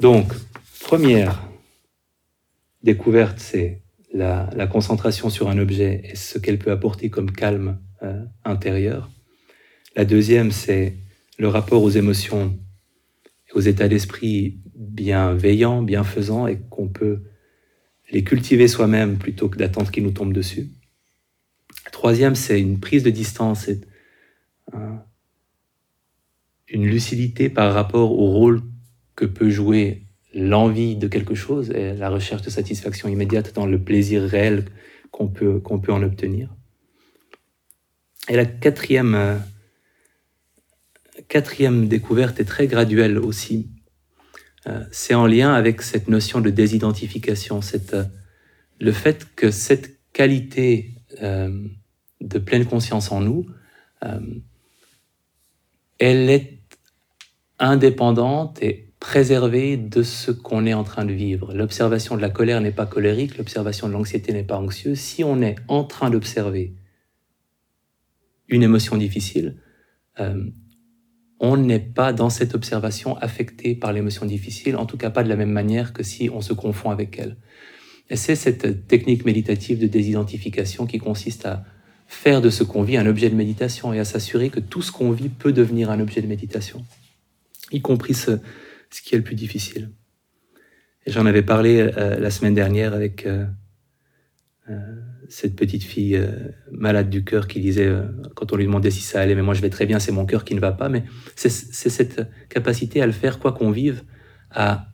Donc, première découverte, c'est la, concentration sur un objet et ce qu'elle peut apporter comme calme euh, intérieur. La deuxième, c'est le rapport aux émotions, aux états d'esprit bienveillants, bienfaisants, et qu'on peut les cultiver soi-même plutôt que d'attendre qu'ils nous tombent dessus. La troisième, c'est une prise de distance et une lucidité par rapport au rôle que peut jouer l'envie de quelque chose et la recherche de satisfaction immédiate dans le plaisir réel qu'on peut, peut en obtenir. Et la quatrième, euh, quatrième découverte est très graduelle aussi. Euh, c'est en lien avec cette notion de désidentification, cette, euh, le fait que cette qualité de pleine conscience en nous, elle est indépendante et préserver de ce qu'on est en train de vivre. L'observation de la colère n'est pas colérique, l'observation de l'anxiété n'est pas anxieuse. Si on est en train d'observer une émotion difficile, euh, on n'est pas dans cette observation affecté par l'émotion difficile, en tout cas pas de la même manière que si on se confond avec elle. Et c'est cette technique méditative de désidentification qui consiste à faire de ce qu'on vit un objet de méditation et à s'assurer que tout ce qu'on vit peut devenir un objet de méditation, y compris ce, ce qui est le plus difficile. J'en avais parlé euh, la semaine dernière avec euh, euh, cette petite fille malade du cœur qui disait, quand on lui demandait si ça allait, mais moi je vais très bien, c'est mon cœur qui ne va pas, mais c'est cette capacité à le faire quoi qu'on vive, à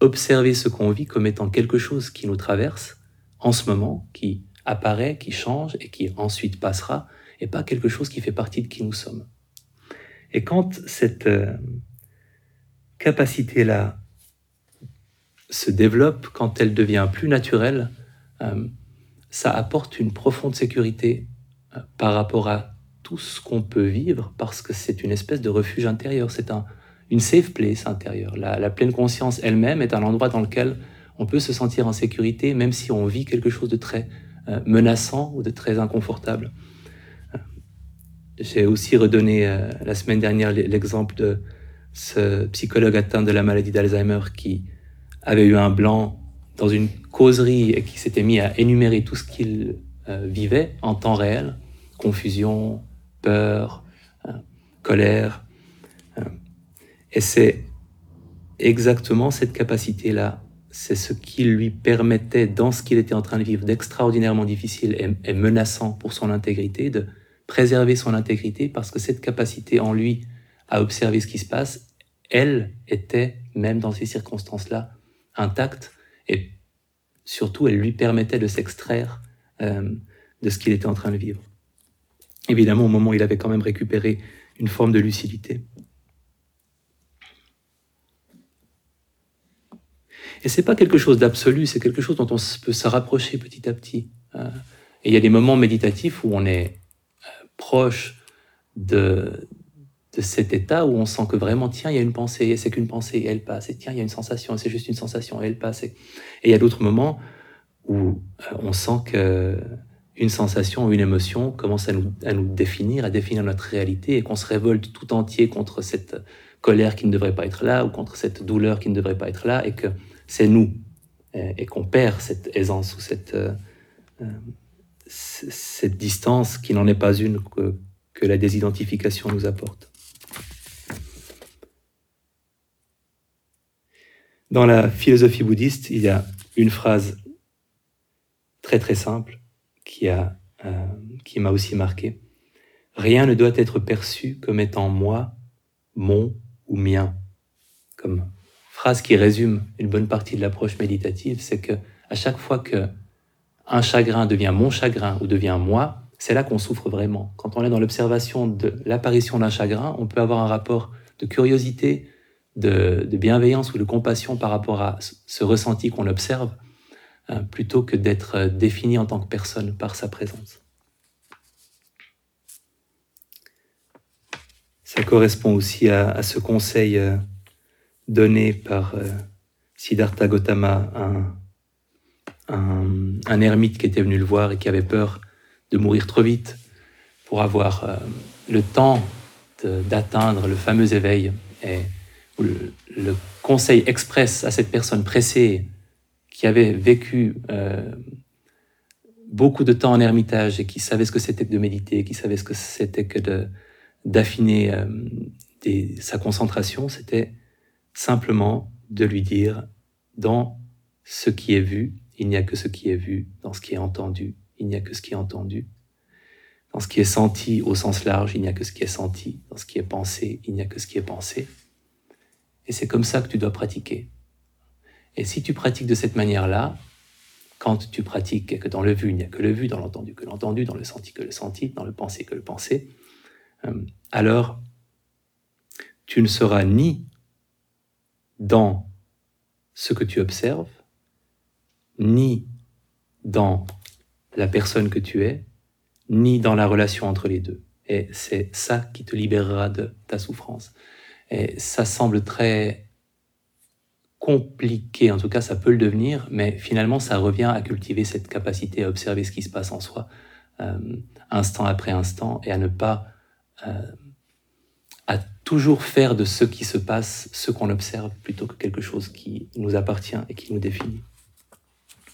observer ce qu'on vit comme étant quelque chose qui nous traverse en ce moment, qui apparaît, qui change et qui ensuite passera, et pas quelque chose qui fait partie de qui nous sommes. Et quand cette capacité-là se développe, quand elle devient plus naturelle, euh, ça apporte une profonde sécurité euh, par rapport à tout ce qu'on peut vivre, parce que c'est une espèce de refuge intérieur, c'est un, une safe place intérieure. La, pleine conscience elle-même est un endroit dans lequel on peut se sentir en sécurité, même si on vit quelque chose de très euh, menaçant ou de très inconfortable. J'ai aussi redonné la semaine dernière l'exemple de ce psychologue atteint de la maladie d'Alzheimer qui avait eu un blanc dans une causerie et qui s'était mis à énumérer tout ce qu'il euh, vivait en temps réel, confusion, peur, euh, colère. Euh, et c'est exactement cette capacité-là, c'est ce qui lui permettait, dans ce qu'il était en train de vivre d'extraordinairement difficile et, et menaçant pour son intégrité, de préserver son intégrité parce que cette capacité en lui à observer ce qui se passe, elle était, même dans ces circonstances-là, intacte et surtout elle lui permettait de s'extraire euh, de ce qu'il était en train de vivre. Évidemment, au moment où il avait quand même récupéré une forme de lucidité. Et c'est pas quelque chose d'absolu, c'est quelque chose dont on peut se rapprocher petit à petit. Euh, et il y a des moments méditatifs où on est euh, proche de, de cet état où on sent que vraiment, tiens, il y a une pensée, et c'est qu'une pensée, et elle passe, et tiens, il y a une sensation, et c'est juste une sensation, et elle passe. Et, il y a d'autres moments où euh, on sent que une sensation ou une émotion commence à nous, à nous définir, à définir notre réalité, et qu'on se révolte tout entier contre cette colère qui ne devrait pas être là, ou contre cette douleur qui ne devrait pas être là, et que c'est nous, et, qu'on perd cette aisance ou cette, euh, euh, cette distance qui n'en est pas une que, que la désidentification nous apporte. Dans la philosophie bouddhiste, il y a une phrase très très simple qui a euh, qui m'a aussi marqué. Rien ne doit être perçu comme étant moi, mon ou mien. Comme phrase qui résume une bonne partie de l'approche méditative, c'est que à chaque fois que un chagrin devient mon chagrin ou devient moi, c'est là qu'on souffre vraiment. Quand on est dans l'observation de l'apparition d'un chagrin, on peut avoir un rapport de curiosité, de, bienveillance ou de compassion par rapport à ce ressenti qu'on observe, euh, plutôt que d'être euh, défini en tant que personne par sa présence. Ça correspond aussi à, ce conseil euh, donné par Siddhartha Gautama, un, un, ermite qui était venu le voir et qui avait peur de mourir trop vite pour avoir le temps d'atteindre le fameux éveil. Et le, conseil express à cette personne pressée qui avait vécu euh, beaucoup de temps en ermitage et qui savait ce que c'était que de méditer, qui savait ce que c'était que d'affiner euh, sa concentration, c'était simplement de lui dire dans ce qui est vu, il n'y a que ce qui est vu, dans ce qui est entendu, il n'y a que ce qui est entendu. Dans ce qui est senti au sens large, il n'y a que ce qui est senti. Dans ce qui est pensé, il n'y a que ce qui est pensé. Et c'est comme ça que tu dois pratiquer. Et si tu pratiques de cette manière-là, quand tu pratiques et que dans le vu, il n'y a que le vu, dans l'entendu que l'entendu, dans le senti que le senti, dans le pensé que le pensé, euh, alors tu ne seras ni dans ce que tu observes, ni dans la personne que tu es, ni dans la relation entre les deux. Et c'est ça qui te libérera de ta souffrance. Et ça semble très compliqué, en tout cas ça peut le devenir, mais finalement ça revient à cultiver cette capacité à observer ce qui se passe en soi, euh, instant après instant, et à ne pas, euh, à toujours faire de ce qui se passe ce qu'on observe plutôt que quelque chose qui nous appartient et qui nous définit.